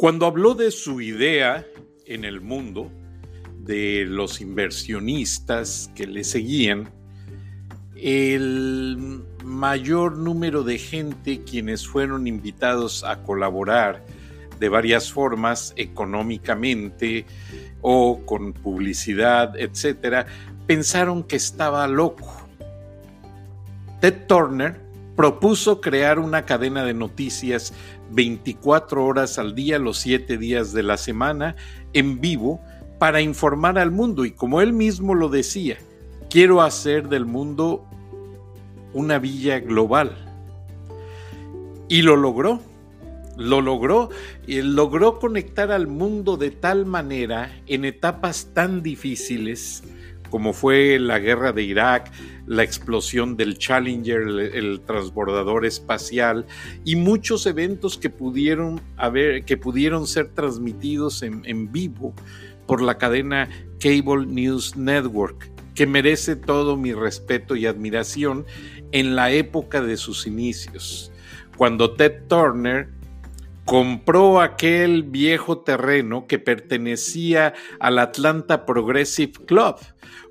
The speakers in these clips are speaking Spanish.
Cuando habló de su idea en el mundo, de los inversionistas que le seguían, el mayor número de gente quienes fueron invitados a colaborar de varias formas económicamente o con publicidad, etcétera, pensaron que estaba loco. Ted Turner propuso crear una cadena de noticias 24 horas al día, los 7 días de la semana, en vivo, para informar al mundo. Y como él mismo lo decía, quiero hacer del mundo una villa global. Y lo logró, lo logró, logró conectar al mundo de tal manera en etapas tan difíciles como fue la guerra de Irak, la explosión del Challenger, el, transbordador espacial y muchos eventos que pudieron, haber, que pudieron ser transmitidos en, en vivo por la cadena Cable News Network, que merece todo mi respeto y admiración en la época de sus inicios, cuando Ted Turner compró aquel viejo terreno que pertenecía al Atlanta Progressive Club,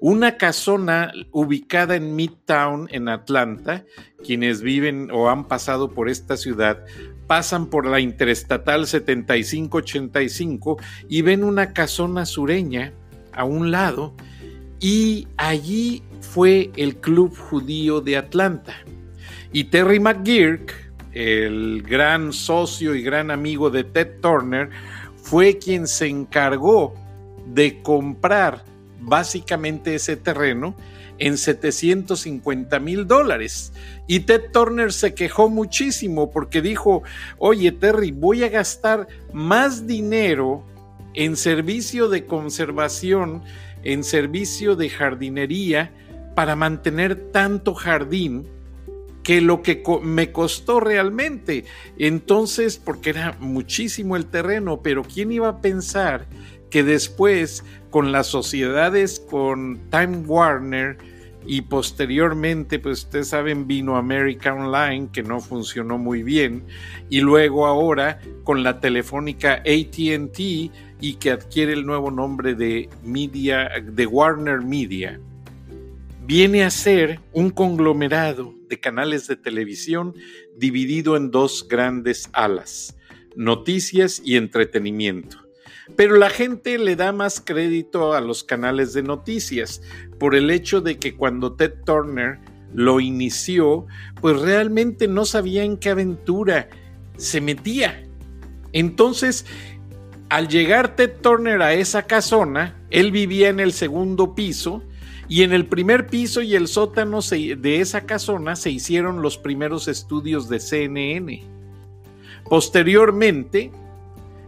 una casona ubicada en Midtown, en Atlanta. Quienes viven o han pasado por esta ciudad pasan por la Interestatal 7585 y ven una casona sureña a un lado y allí fue el Club Judío de Atlanta. Y Terry McGurk, el gran socio y gran amigo de Ted Turner, fue quien se encargó de comprar básicamente ese terreno en 750 mil dólares. Y Ted Turner se quejó muchísimo porque dijo, oye Terry, voy a gastar más dinero en servicio de conservación, en servicio de jardinería, para mantener tanto jardín que lo que me costó realmente. Entonces, porque era muchísimo el terreno, pero ¿quién iba a pensar que después con las sociedades, con Time Warner y posteriormente, pues ustedes saben, vino America Online, que no funcionó muy bien, y luego ahora con la telefónica ATT y que adquiere el nuevo nombre de Media, de Warner Media viene a ser un conglomerado de canales de televisión dividido en dos grandes alas, noticias y entretenimiento. Pero la gente le da más crédito a los canales de noticias por el hecho de que cuando Ted Turner lo inició, pues realmente no sabía en qué aventura se metía. Entonces, al llegar Ted Turner a esa casona, él vivía en el segundo piso y en el primer piso y el sótano de esa casona se hicieron los primeros estudios de CNN. Posteriormente,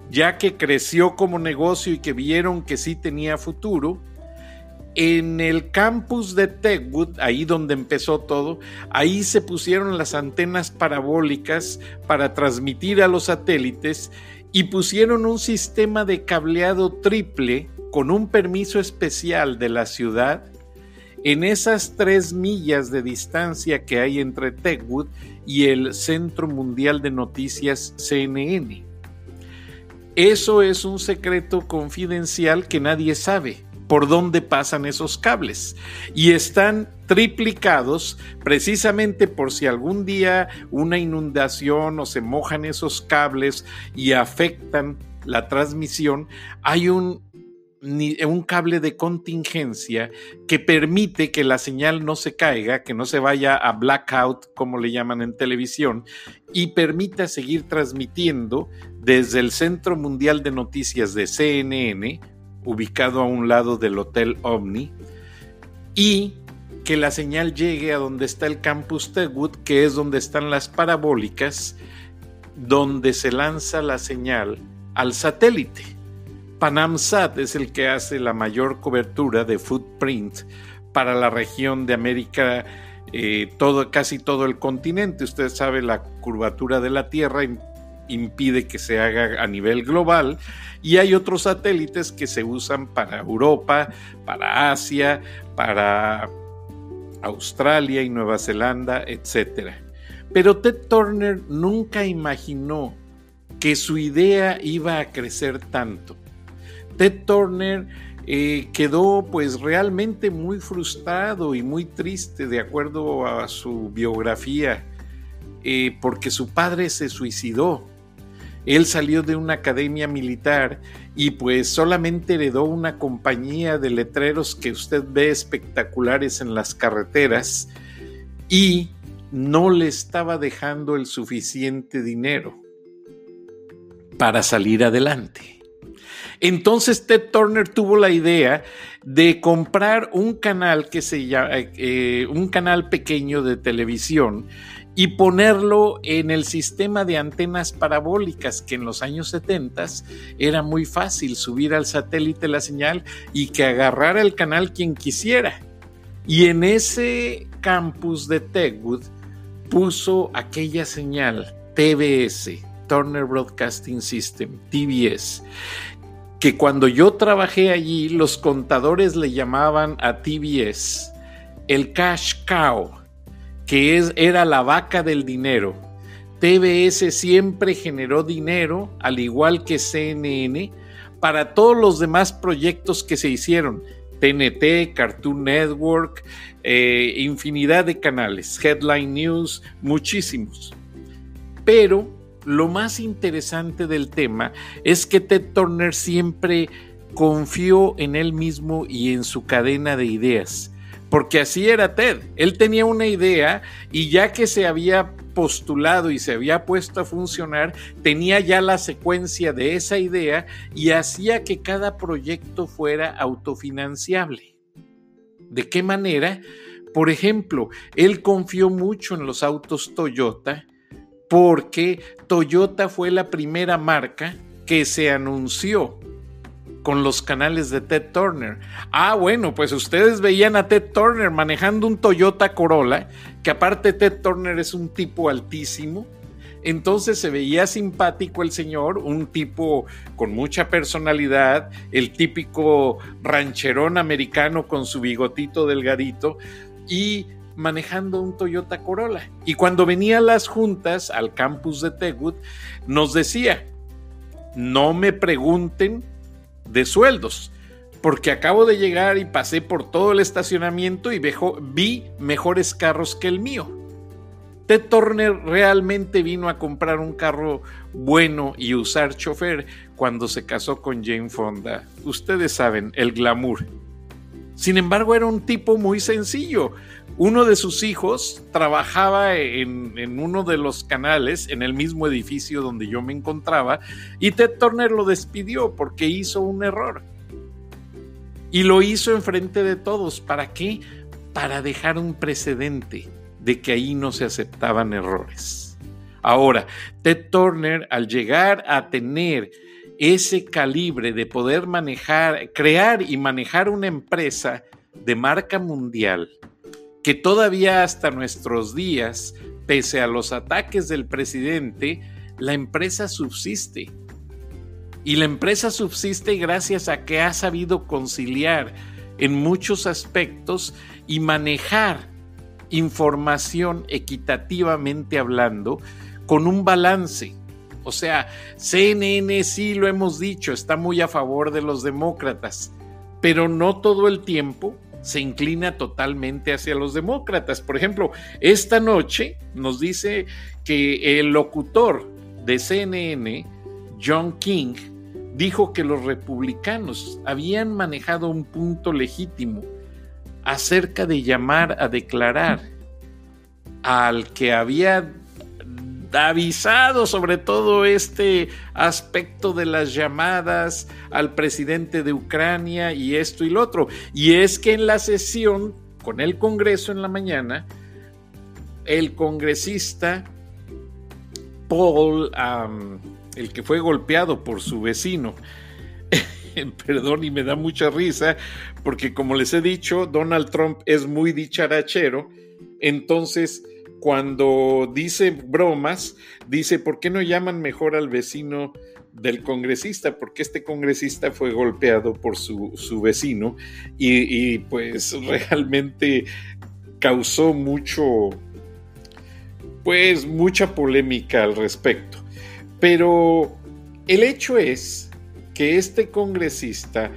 ya que creció como negocio y que vieron que sí tenía futuro, en el campus de Techwood, ahí donde empezó todo, ahí se pusieron las antenas parabólicas para transmitir a los satélites y pusieron un sistema de cableado triple con un permiso especial de la ciudad en esas tres millas de distancia que hay entre Techwood y el Centro Mundial de Noticias CNN. Eso es un secreto confidencial que nadie sabe por dónde pasan esos cables y están triplicados precisamente por si algún día una inundación o se mojan esos cables y afectan la transmisión, hay un un cable de contingencia que permite que la señal no se caiga, que no se vaya a blackout, como le llaman en televisión, y permita seguir transmitiendo desde el Centro Mundial de Noticias de CNN, ubicado a un lado del Hotel Omni, y que la señal llegue a donde está el campus Tegwood, que es donde están las parabólicas, donde se lanza la señal al satélite. PanamSat es el que hace la mayor cobertura de footprint para la región de América, eh, casi todo el continente. Usted sabe, la curvatura de la Tierra impide que se haga a nivel global y hay otros satélites que se usan para Europa, para Asia, para Australia y Nueva Zelanda, etc. Pero Ted Turner nunca imaginó que su idea iba a crecer tanto. Ted Turner eh, quedó pues realmente muy frustrado y muy triste de acuerdo a su biografía eh, porque su padre se suicidó. Él salió de una academia militar y pues solamente heredó una compañía de letreros que usted ve espectaculares en las carreteras y no le estaba dejando el suficiente dinero para salir adelante. Entonces Ted Turner tuvo la idea de comprar un canal que se llama, eh, un canal pequeño de televisión y ponerlo en el sistema de antenas parabólicas que en los años 70 era muy fácil subir al satélite la señal y que agarrara el canal quien quisiera. Y en ese campus de Tegwood puso aquella señal TBS, Turner Broadcasting System, TBS, que cuando yo trabajé allí, los contadores le llamaban a TBS el cash cow, que es, era la vaca del dinero. TBS siempre generó dinero, al igual que CNN, para todos los demás proyectos que se hicieron. TNT, Cartoon Network, eh, infinidad de canales, Headline News, muchísimos. Pero lo más interesante del tema es que Ted Turner siempre confió en él mismo y en su cadena de ideas. Porque así era Ted. Él tenía una idea y ya que se había postulado y se había puesto a funcionar, tenía ya la secuencia de esa idea y hacía que cada proyecto fuera autofinanciable. ¿De qué manera? Por ejemplo, él confió mucho en los autos Toyota porque Toyota fue la primera marca que se anunció con los canales de Ted Turner. Ah, bueno, pues ustedes veían a Ted Turner manejando un Toyota Corolla, que aparte Ted Turner es un tipo altísimo. Entonces se veía simpático el señor, un tipo con mucha personalidad, el típico rancherón americano con su bigotito delgadito y manejando un Toyota Corolla. Y cuando venía a las juntas al campus de Tegwood, nos decía, no me pregunten de sueldos, porque acabo de llegar y pasé por todo el estacionamiento y vi mejores carros que el mío. Ted Turner realmente vino a comprar un carro bueno y usar chofer cuando se casó con Jane Fonda. Ustedes saben, el glamour. Sin embargo, era un tipo muy sencillo. Uno de sus hijos trabajaba en, uno de los canales, en el mismo edificio donde yo me encontraba, y Ted Turner lo despidió porque hizo un error. Y lo hizo enfrente de todos. ¿Para qué? Para dejar un precedente de que ahí no se aceptaban errores. Ahora, Ted Turner, al llegar a tener ese calibre de poder manejar, crear y manejar una empresa de marca mundial, que todavía hasta nuestros días, pese a los ataques del presidente, la empresa subsiste. Y la empresa subsiste gracias a que ha sabido conciliar en muchos aspectos y manejar información equitativamente hablando con un balance. O sea, CNN sí lo hemos dicho, está muy a favor de los demócratas, pero no todo el tiempo se inclina totalmente hacia los demócratas. Por ejemplo, esta noche nos dice que el locutor de CNN, John King, dijo que los republicanos habían manejado un punto legítimo acerca de llamar a declarar al que había avisado sobre todo este aspecto de las llamadas al presidente de Ucrania y esto y lo otro. Y es que en la sesión con el Congreso en la mañana, el congresista Paul, el que fue golpeado por su vecino, perdón y me da mucha risa, porque como les he dicho, Donald Trump es muy dicharachero, entonces cuando dice bromas, dice, ¿por qué no llaman mejor al vecino del congresista? Porque este congresista fue golpeado por su, vecino y, pues realmente causó mucho, pues mucha polémica al respecto. Pero el hecho es que este congresista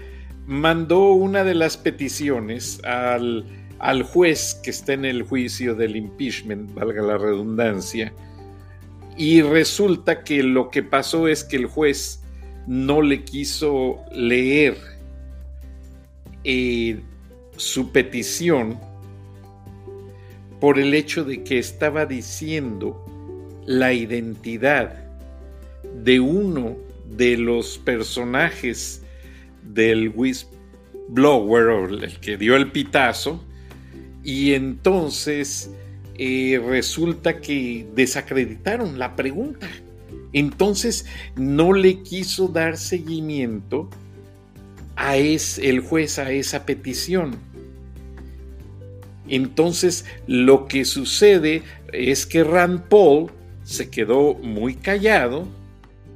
mandó una de las peticiones al, al juez que está en el juicio del impeachment, valga la redundancia, y resulta que lo que pasó es que el juez no le quiso leer eh, su petición por el hecho de que estaba diciendo la identidad de uno de los personajes del whistleblower, el que dio el pitazo, y entonces eh, resulta que desacreditaron la pregunta. Entonces no le quiso dar seguimiento a es, el juez a esa petición. Entonces lo que sucede es que Rand Paul se quedó muy callado,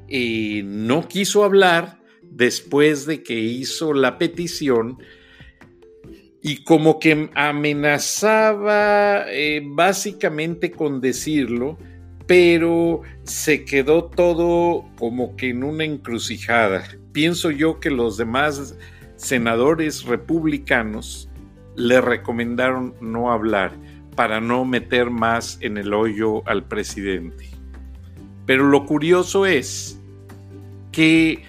y no quiso hablar después de que hizo la petición y como que amenazaba eh, básicamente con decirlo, pero se quedó todo como que en una encrucijada. Pienso yo que los demás senadores republicanos le recomendaron no hablar para no meter más en el hoyo al presidente. Pero lo curioso es que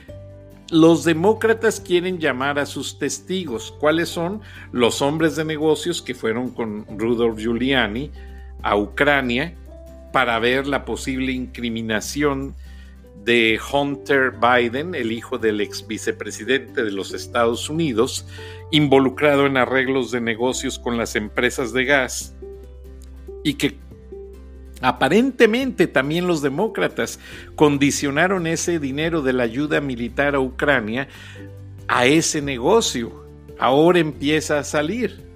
los demócratas quieren llamar a sus testigos. ¿Cuáles son? Los hombres de negocios que fueron con Rudolf Giuliani a Ucrania para ver la posible incriminación de Hunter Biden, el hijo del ex vicepresidente de los Estados Unidos, involucrado en arreglos de negocios con las empresas de gas y que Aparentemente también los demócratas condicionaron ese dinero de la ayuda militar a Ucrania a ese negocio. Ahora empieza a salir.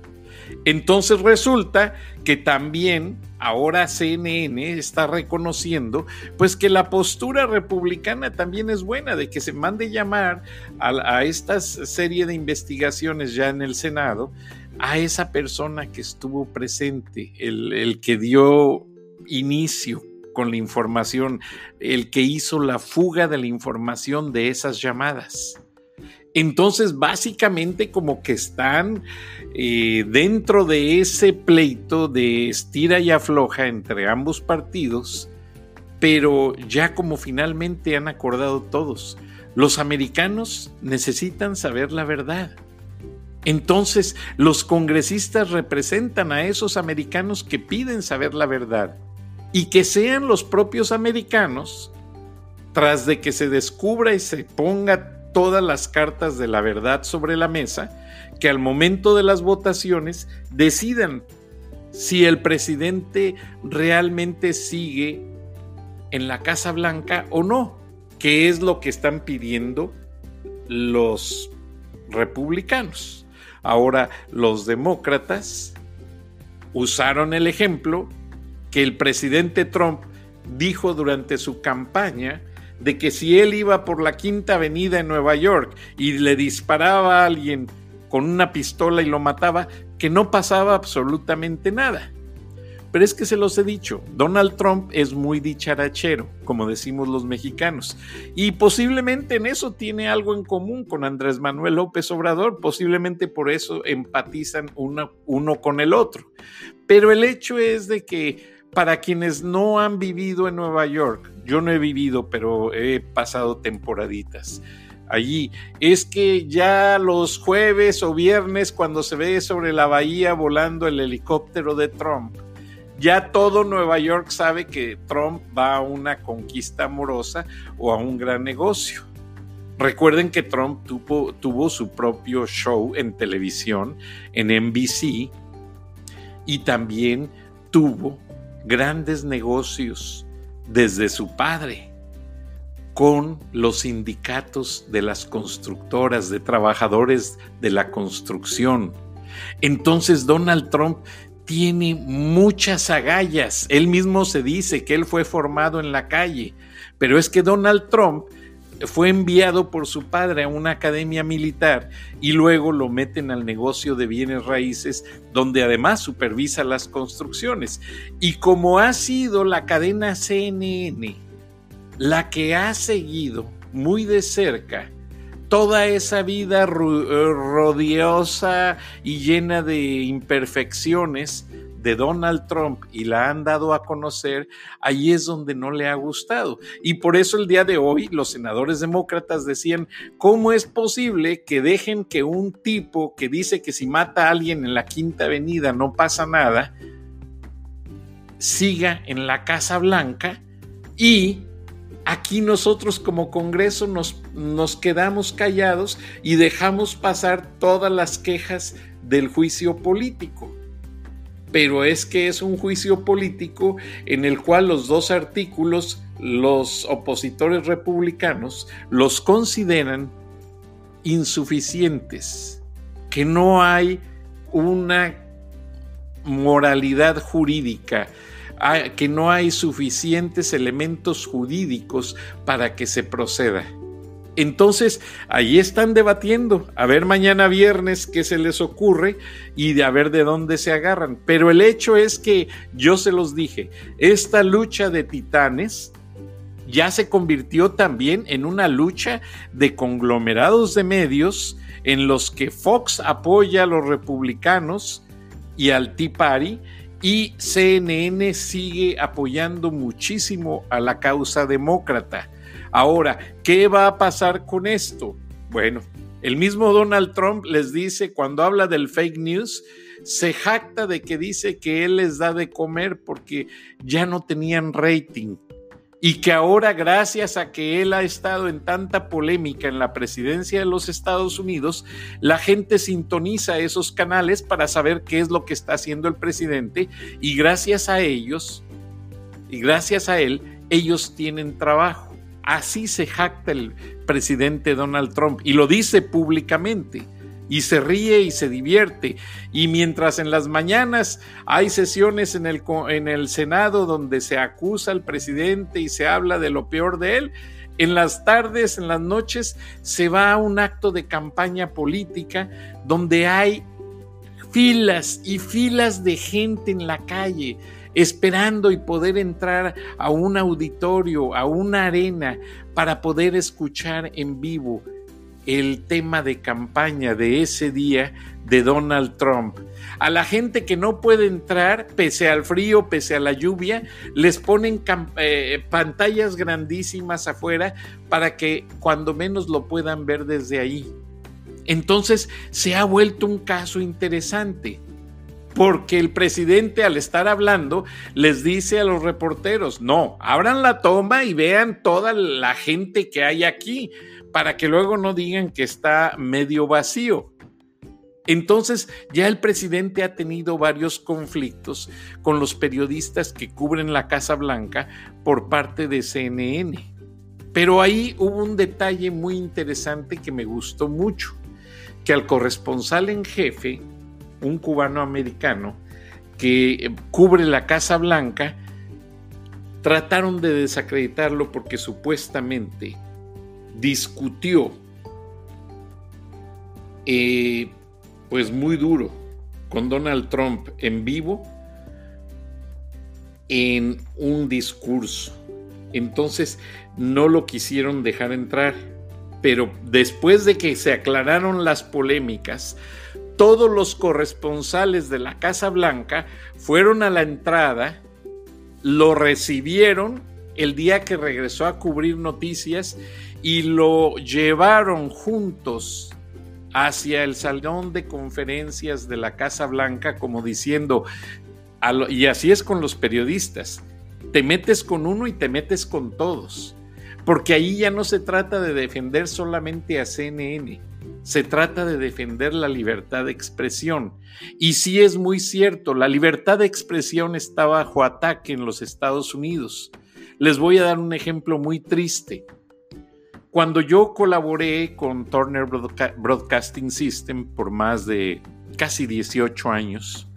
Entonces resulta que también ahora CNN está reconociendo pues que la postura republicana también es buena de que se mande llamar a, esta serie de investigaciones ya en el Senado a esa persona que estuvo presente, el, el que dio inicio con la información, el que hizo la fuga de la información de esas llamadas. Entonces, básicamente como que están eh, dentro de ese pleito de estira y afloja entre ambos partidos, pero ya como finalmente han acordado todos, los americanos necesitan saber la verdad. Entonces, los congresistas representan a esos americanos que piden saber la verdad y que sean los propios americanos, tras de que se descubra y se ponga todas las cartas de la verdad sobre la mesa, que al momento de las votaciones decidan si el presidente realmente sigue en la Casa Blanca o no, que es lo que están pidiendo los republicanos. Ahora, los demócratas usaron el ejemplo que el presidente Trump dijo durante su campaña de que si él iba por la Quinta Avenida en Nueva York y le disparaba a alguien con una pistola y lo mataba, que no pasaba absolutamente nada. Pero es que se los he dicho, Donald Trump es muy dicharachero, como decimos los mexicanos, y posiblemente en eso tiene algo en común con Andrés Manuel López Obrador, posiblemente por eso empatizan uno, uno con el otro. Pero el hecho es de que para quienes no han vivido en Nueva York, yo no he vivido, pero he pasado temporaditas allí, es que ya los jueves o viernes cuando se ve sobre la bahía volando el helicóptero de Trump, ya todo Nueva York sabe que Trump va a una conquista amorosa o a un gran negocio. Recuerden que Trump tuvo, su propio show en televisión, en NBC, y también tuvo grandes negocios desde su padre con los sindicatos de las constructoras, de trabajadores de la construcción. Entonces Donald Trump tiene muchas agallas. Él mismo se dice que él fue formado en la calle, pero es que Donald Trump fue enviado por su padre a una academia militar y luego lo meten al negocio de bienes raíces donde además supervisa las construcciones. Y como ha sido la cadena CNN la que ha seguido muy de cerca toda esa vida rodiosa y llena de imperfecciones de Donald Trump y la han dado a conocer, ahí es donde no le ha gustado. Y por eso el día de hoy los senadores demócratas decían, ¿cómo es posible que dejen que un tipo que dice que si mata a alguien en la Quinta Avenida no pasa nada, siga en la Casa Blanca y aquí nosotros como Congreso nos, nos quedamos callados y dejamos pasar todas las quejas del juicio político? Pero es que es un juicio político en el cual los dos artículos, los opositores republicanos, los consideran insuficientes, que no hay una moralidad jurídica, que no hay suficientes elementos jurídicos para que se proceda. Entonces, ahí están debatiendo, a ver mañana viernes qué se les ocurre y de a ver de dónde se agarran. Pero el hecho es que yo se los dije, esta lucha de titanes ya se convirtió también en una lucha de conglomerados de medios en los que Fox apoya a los republicanos y al Tea Party y CNN sigue apoyando muchísimo a la causa demócrata. Ahora, ¿qué va a pasar con esto? Bueno, el mismo Donald Trump les dice, cuando habla del fake news, se jacta de que dice que él les da de comer porque ya no tenían rating y que ahora gracias a que él ha estado en tanta polémica en la presidencia de los Estados Unidos, la gente sintoniza esos canales para saber qué es lo que está haciendo el presidente y gracias a ellos y gracias a él, ellos tienen trabajo. Así se jacta el presidente Donald Trump y lo dice públicamente y se ríe y se divierte. Y mientras en las mañanas hay sesiones en el, en el Senado donde se acusa al presidente y se habla de lo peor de él, en las tardes, en las noches, se va a un acto de campaña política donde hay filas y filas de gente en la calle esperando y poder entrar a un auditorio, a una arena, para poder escuchar en vivo el tema de campaña de ese día de Donald Trump. A la gente que no puede entrar, pese al frío, pese a la lluvia, les ponen eh, pantallas grandísimas afuera para que cuando menos lo puedan ver desde ahí. Entonces se ha vuelto un caso interesante porque el presidente al estar hablando les dice a los reporteros, no, abran la toma y vean toda la gente que hay aquí, para que luego no digan que está medio vacío. Entonces ya el presidente ha tenido varios conflictos con los periodistas que cubren la Casa Blanca por parte de CNN. Pero ahí hubo un detalle muy interesante que me gustó mucho, que al corresponsal en jefe, un cubano americano que cubre la Casa Blanca, trataron de desacreditarlo porque supuestamente discutió eh, pues muy duro con Donald Trump en vivo en un discurso. Entonces no lo quisieron dejar entrar. Pero después de que se aclararon las polémicas, todos los corresponsales de la Casa Blanca fueron a la entrada, lo recibieron el día que regresó a cubrir noticias y lo llevaron juntos hacia el salón de conferencias de la Casa Blanca como diciendo, y así es con los periodistas, te metes con uno y te metes con todos, porque ahí ya no se trata de defender solamente a CNN, se trata de defender la libertad de expresión. Y sí es muy cierto, la libertad de expresión está bajo ataque en los Estados Unidos. Les voy a dar un ejemplo muy triste. Cuando yo colaboré con Turner Broadcasting System por más de casi 18 años,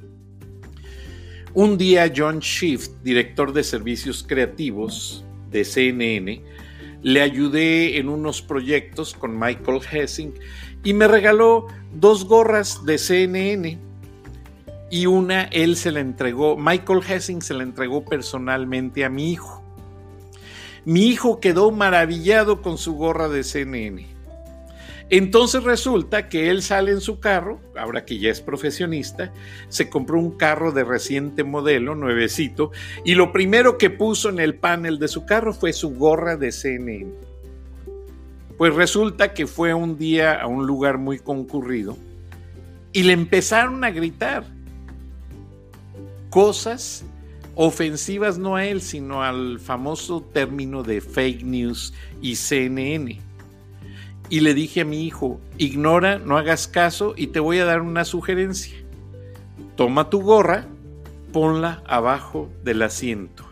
un día John Shift, director de servicios creativos de CNN, le ayudé en unos proyectos con Michael Hessing y me regaló dos gorras de CNN y una él se la entregó, Michael Hessing se la entregó personalmente a mi hijo. Mi hijo quedó maravillado con su gorra de CNN. Entonces resulta que él sale en su carro, ahora que ya es profesionista, se compró un carro de reciente modelo, nuevecito, y lo primero que puso en el panel de su carro fue su gorra de CNN. Pues resulta que fue un día a un lugar muy concurrido y le empezaron a gritar cosas ofensivas no a él, sino al famoso término de fake news y CNN y le dije a mi hijo, ignora, no hagas caso y te voy a dar una sugerencia. Toma tu gorra, ponla abajo del asiento.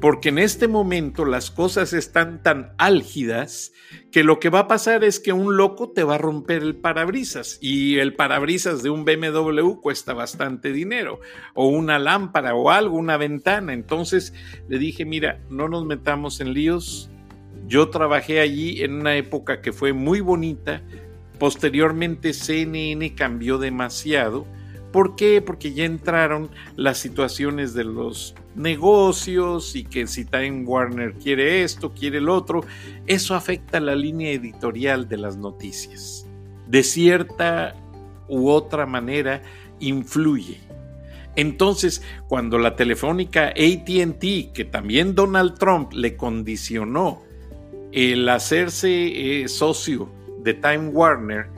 Porque en este momento las cosas están tan álgidas que lo que va a pasar es que un loco te va a romper el parabrisas y el parabrisas de un BMW cuesta bastante dinero o una lámpara o algo, una ventana. Entonces le dije, mira, no nos metamos en líos, yo trabajé allí en una época que fue muy bonita. Posteriormente CNN cambió demasiado. ¿Por qué? Porque ya entraron las situaciones de los negocios y que si Time Warner quiere esto, quiere el otro, eso afecta la línea editorial de las noticias. De cierta u otra manera influye. Entonces, cuando la telefónica ATT, que también Donald Trump le condicionó el hacerse eh, socio de Time Warner,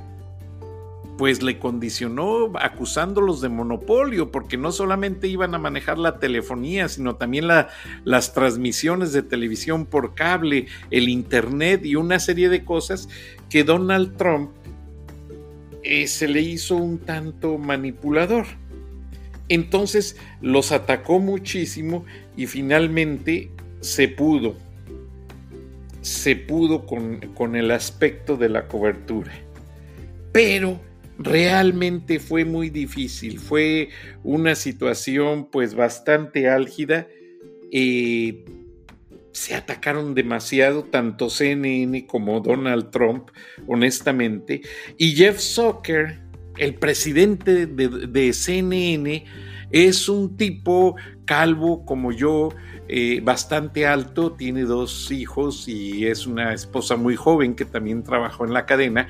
pues le condicionó acusándolos de monopolio, porque no solamente iban a manejar la telefonía, sino también las transmisiones de televisión por cable, el Internet y una serie de cosas que Donald Trump eh, se le hizo un tanto manipulador. Entonces los atacó muchísimo y finalmente se pudo se pudo con, el aspecto de la cobertura. Pero realmente fue muy difícil, fue una situación pues bastante álgida. Eh, se atacaron demasiado tanto CNN como Donald Trump, honestamente. Y Jeff Zucker, el presidente de, de CNN, es un tipo calvo como yo, eh, bastante alto, tiene dos hijos y es una esposa muy joven que también trabajó en la cadena.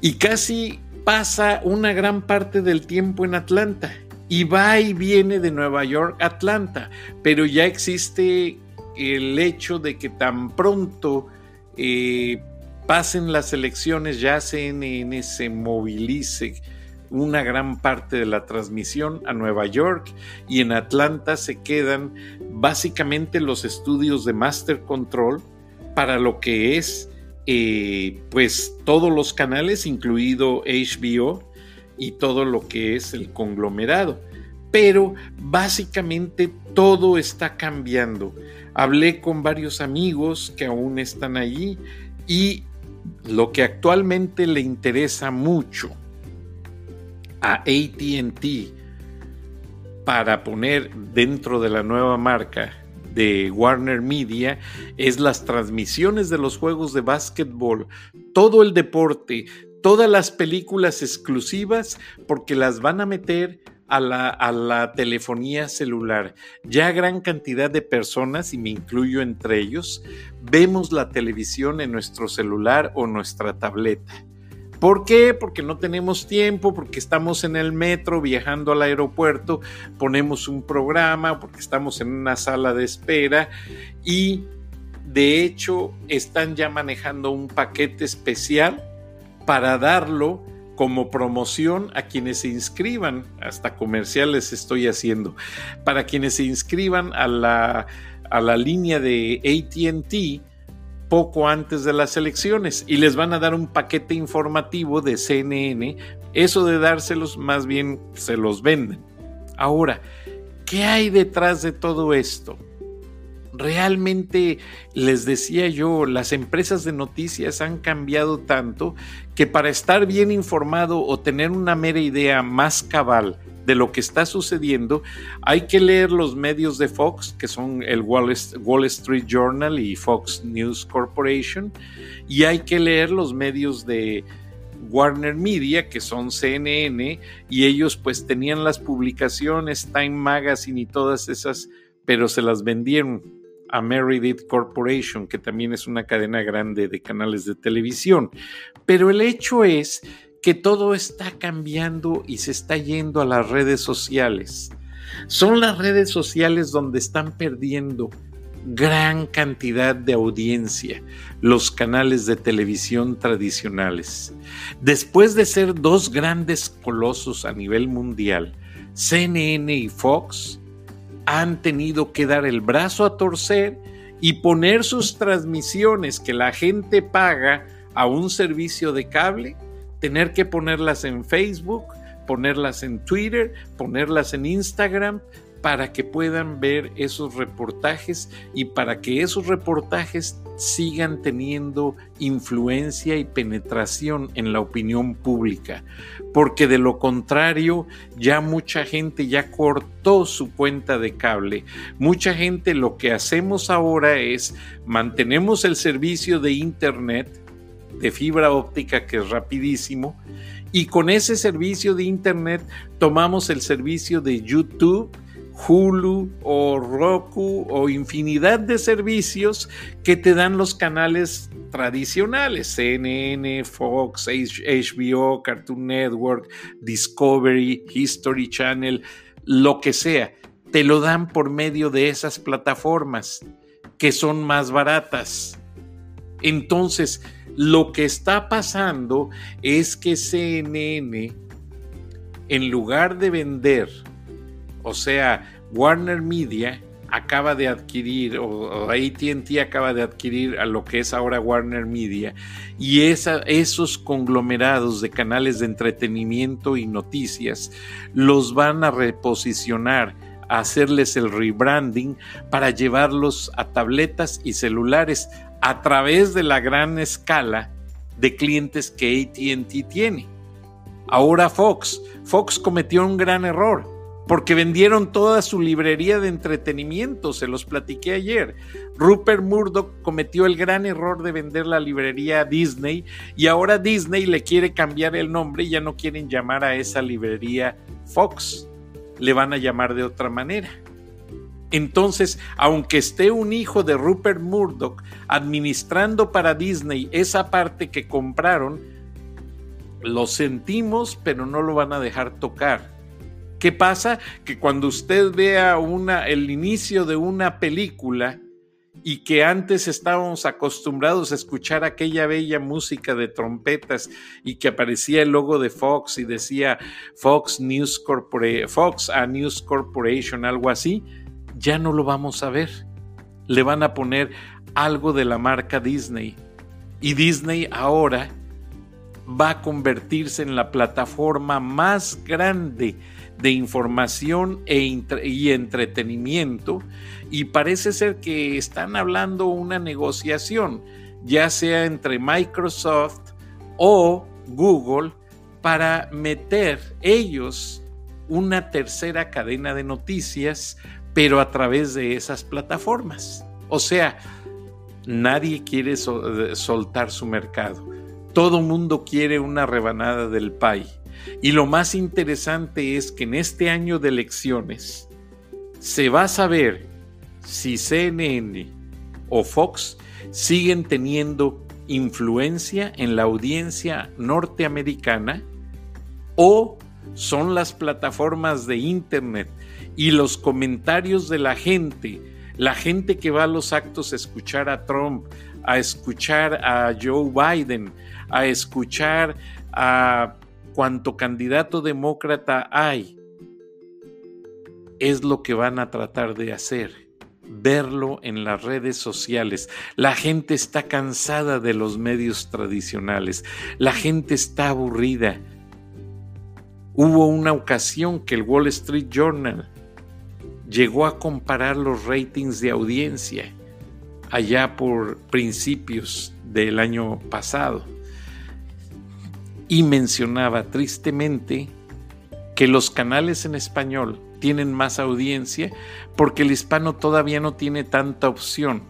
Y casi pasa una gran parte del tiempo en Atlanta y va y viene de Nueva York a Atlanta, pero ya existe el hecho de que tan pronto eh, pasen las elecciones, ya CNN se movilice una gran parte de la transmisión a Nueva York y en Atlanta se quedan básicamente los estudios de Master Control para lo que es eh, pues todos los canales, incluido HBO y todo lo que es el conglomerado. Pero básicamente todo está cambiando. Hablé con varios amigos que aún están allí y lo que actualmente le interesa mucho a ATT para poner dentro de la nueva marca de Warner Media es las transmisiones de los juegos de básquetbol, todo el deporte, todas las películas exclusivas, porque las van a meter a la, a la, telefonía celular. Ya gran cantidad de personas, y me incluyo entre ellos, vemos la televisión en nuestro celular o nuestra tableta. ¿Por qué? Porque no tenemos tiempo, porque estamos en el metro viajando al aeropuerto, ponemos un programa, porque estamos en una sala de espera y de hecho están ya manejando un paquete especial para darlo como promoción a quienes se inscriban, hasta comerciales estoy haciendo, para quienes se inscriban a la, a la línea de ATT poco antes de las elecciones y les van a dar un paquete informativo de CNN. Eso de dárselos más bien se los venden. Ahora, ¿qué hay detrás de todo esto? Realmente, les decía yo, las empresas de noticias han cambiado tanto que para estar bien informado o tener una mera idea más cabal de lo que está sucediendo, hay que leer los medios de Fox, que son el Wall Street Journal y Fox News Corporation, y hay que leer los medios de Warner Media, que son CNN, y ellos pues tenían las publicaciones, Time Magazine y todas esas, pero se las vendieron a Meredith Corporation, que también es una cadena grande de canales de televisión. Pero el hecho es que todo está cambiando y se está yendo a las redes sociales. Son las redes sociales donde están perdiendo gran cantidad de audiencia los canales de televisión tradicionales. Después de ser dos grandes colosos a nivel mundial, CNN y Fox han tenido que dar el brazo a torcer y poner sus transmisiones que la gente paga a un servicio de cable, tener que ponerlas en Facebook, ponerlas en Twitter, ponerlas en Instagram, para que puedan ver esos reportajes y para que esos reportajes sigan teniendo influencia y penetración en la opinión pública, porque de lo contrario ya mucha gente ya cortó su cuenta de cable. Mucha gente lo que hacemos ahora es mantenemos el servicio de internet de fibra óptica que es rapidísimo y con ese servicio de internet tomamos el servicio de YouTube Hulu o Roku o infinidad de servicios que te dan los canales tradicionales, CNN, Fox, HBO, Cartoon Network, Discovery, History Channel, lo que sea. Te lo dan por medio de esas plataformas que son más baratas. Entonces, lo que está pasando es que CNN, en lugar de vender o sea, Warner Media acaba de adquirir, o, ATT acaba de adquirir a lo que es ahora Warner Media, y esos conglomerados de canales de entretenimiento y noticias los van a reposicionar, a hacerles el rebranding para llevarlos a tabletas y celulares a través de la gran escala de clientes que ATT tiene. Ahora Fox, Fox cometió un gran error porque vendieron toda su librería de entretenimiento, se los platiqué ayer. Rupert Murdoch cometió el gran error de vender la librería a Disney y ahora Disney le quiere cambiar el nombre y ya no quieren llamar a esa librería Fox, le van a llamar de otra manera. Entonces, aunque esté un hijo de Rupert Murdoch administrando para Disney esa parte que compraron, lo sentimos, pero no lo van a dejar tocar ¿Qué pasa? Que cuando usted vea el inicio de una película y que antes estábamos acostumbrados a escuchar aquella bella música de trompetas y que aparecía el logo de Fox y decía Fox News Fox a News Corporation, algo así, ya no lo vamos a ver. Le van a poner algo de la marca Disney. Y Disney ahora va a convertirse en la plataforma más grande de información e y entretenimiento y parece ser que están hablando una negociación, ya sea entre Microsoft o Google, para meter ellos una tercera cadena de noticias, pero a través de esas plataformas. O sea, nadie quiere soltar su mercado. Todo mundo quiere una rebanada del pay. Y lo más interesante es que en este año de elecciones se va a saber si CNN o Fox siguen teniendo influencia en la audiencia norteamericana o son las plataformas de Internet y los comentarios de la gente, la gente que va a los actos a escuchar a Trump, a escuchar a Joe Biden, a escuchar a cuanto candidato demócrata hay, es lo que van a tratar de hacer, verlo en las redes sociales. La gente está cansada de los medios tradicionales, la gente está aburrida. Hubo una ocasión que el Wall Street Journal llegó a comparar los ratings de audiencia allá por principios del año pasado y mencionaba tristemente que los canales en español tienen más audiencia porque el hispano todavía no tiene tanta opción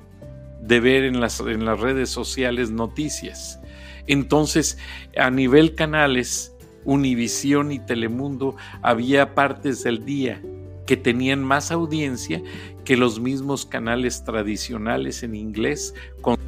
de ver en las, en las redes sociales noticias. Entonces, a nivel canales, Univisión y Telemundo había partes del día que tenían más audiencia que los mismos canales tradicionales en inglés. Con